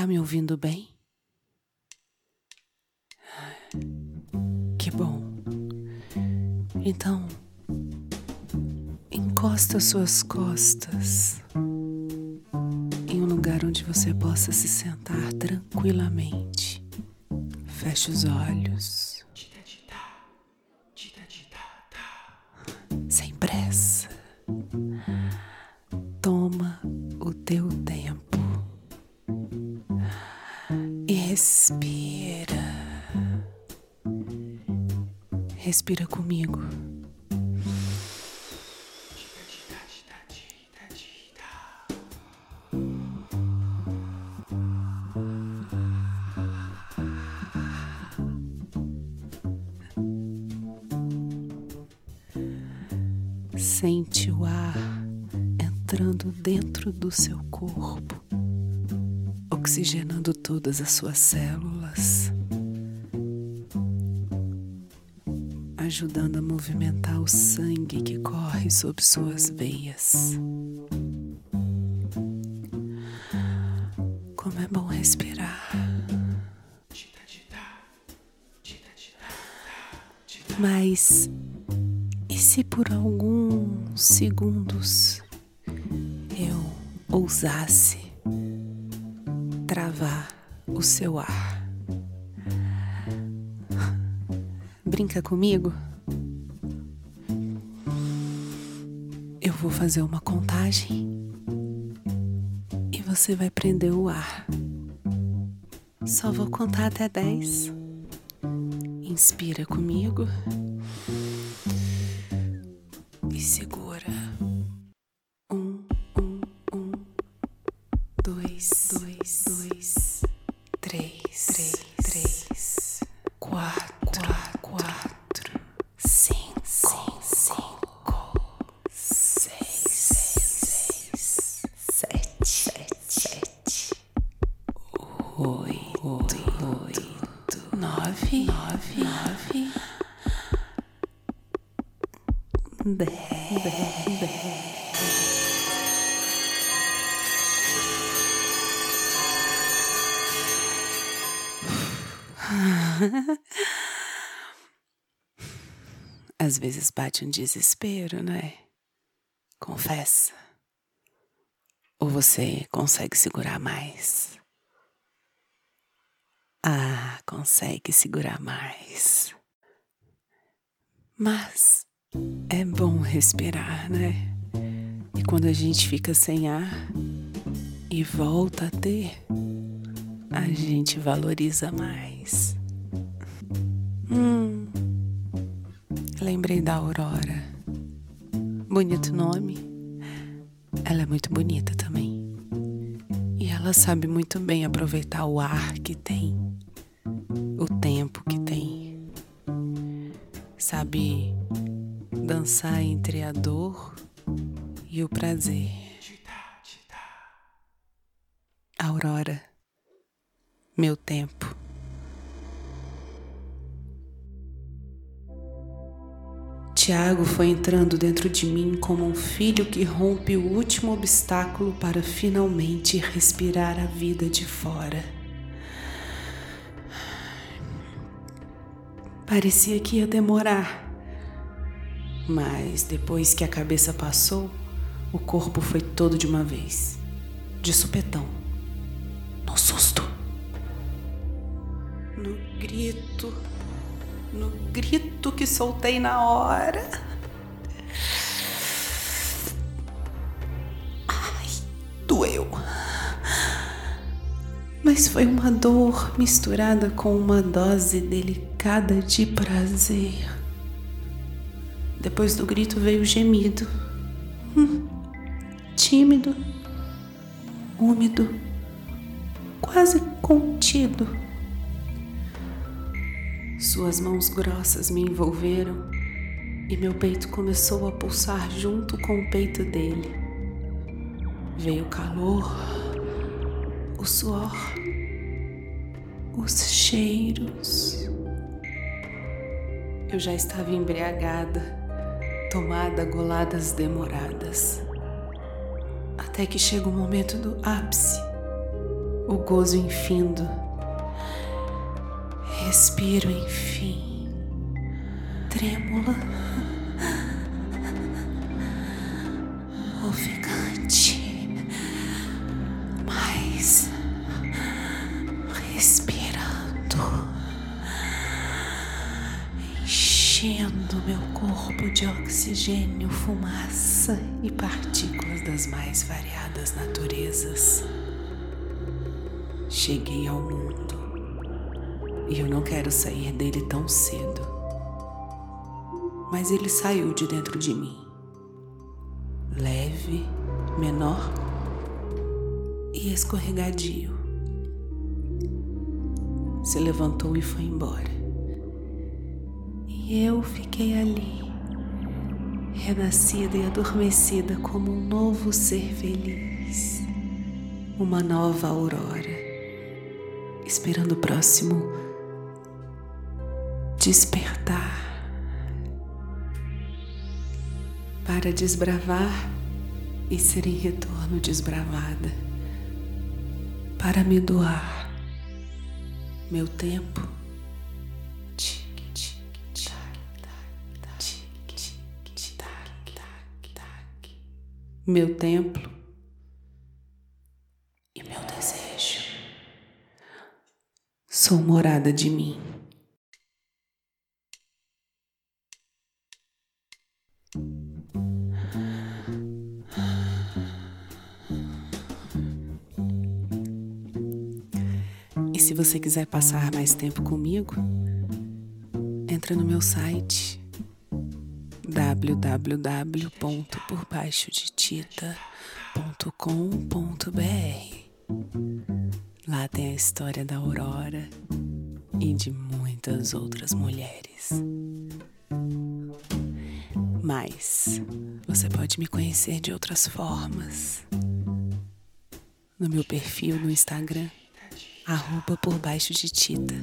Tá me ouvindo bem? Que bom. Então, encosta suas costas em um lugar onde você possa se sentar tranquilamente. Feche os olhos. Respira. Respira comigo. Sente o ar entrando dentro do seu corpo, oxigenando todas as suas células, ajudando a movimentar o sangue que corre sob suas veias. Como é bom respirar. Mas e se por alguns segundos eu ousasse travar o seu ar? Brinca comigo? Eu vou fazer uma contagem e você vai prender o ar. Só vou contar até dez. Inspira comigo e segura. Às vezes bate um desespero, né? Confessa. Ou você consegue segurar mais? Ah, consegue segurar mais. Mas é bom respirar, né? E quando a gente fica sem ar e volta a ter, a gente valoriza mais. Hum, lembrei da Aurora. Bonito nome. Ela é muito bonita também. E ela sabe muito bem aproveitar o ar que tem, o tempo que tem. Sabe dançar entre a dor e o prazer. Aurora, meu tempo. Tiago foi entrando dentro de mim como um filho que rompe o último obstáculo para finalmente respirar a vida de fora. Parecia que ia demorar, mas depois que a cabeça passou, o corpo foi todo de uma vez, de supetão, no susto, no grito, no grito que soltei na hora. Ai, doeu. Mas foi uma dor misturada com uma dose delicada de prazer. Depois do grito veio o gemido. Hum, tímido, úmido, quase contido. Suas mãos grossas me envolveram e meu peito começou a pulsar junto com o peito dele. Veio o calor, o suor, os cheiros. Eu já estava embriagada tomada goladas demoradas. Até que chega o momento do ápice, o gozo infindo. Respiro, enfim, trêmula, ofegante, enchendo meu corpo de oxigênio, fumaça e partículas das mais variadas naturezas. Cheguei ao mundo e eu não quero sair dele tão cedo. Mas ele saiu de dentro de mim. Leve, menor e escorregadio. Se levantou e foi embora. E eu fiquei ali, renascida e adormecida como um novo ser feliz, uma nova aurora esperando o próximo despertar para desbravar e ser em retorno desbravada, para me doar meu tempo. Meu templo sou morada de mim. E se você quiser passar mais tempo comigo, entra no meu site www.porbaixodetita.com.br Lá tem a história da Aurora e de muitas outras mulheres. Mas você pode me conhecer de outras formas. No meu perfil no Instagram, arroba por baixo de Tita.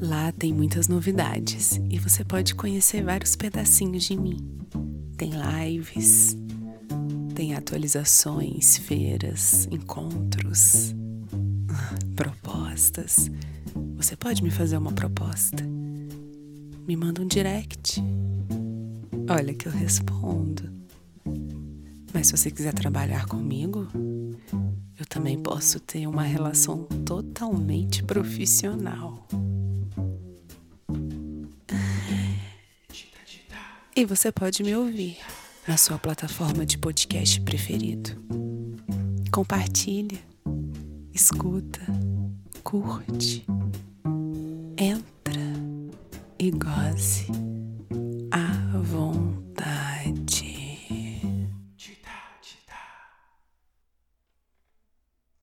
Lá tem muitas novidades e você pode conhecer vários pedacinhos de mim. Tem lives, tem atualizações, feiras, encontros propostas. Você pode me fazer uma proposta? Me manda um direct. Olha que eu respondo. Mas se você quiser trabalhar comigo, eu também posso ter uma relação totalmente profissional. E você pode me ouvir na sua plataforma de podcast preferido. Compartilha, escuta, curte, entra e goze à vontade.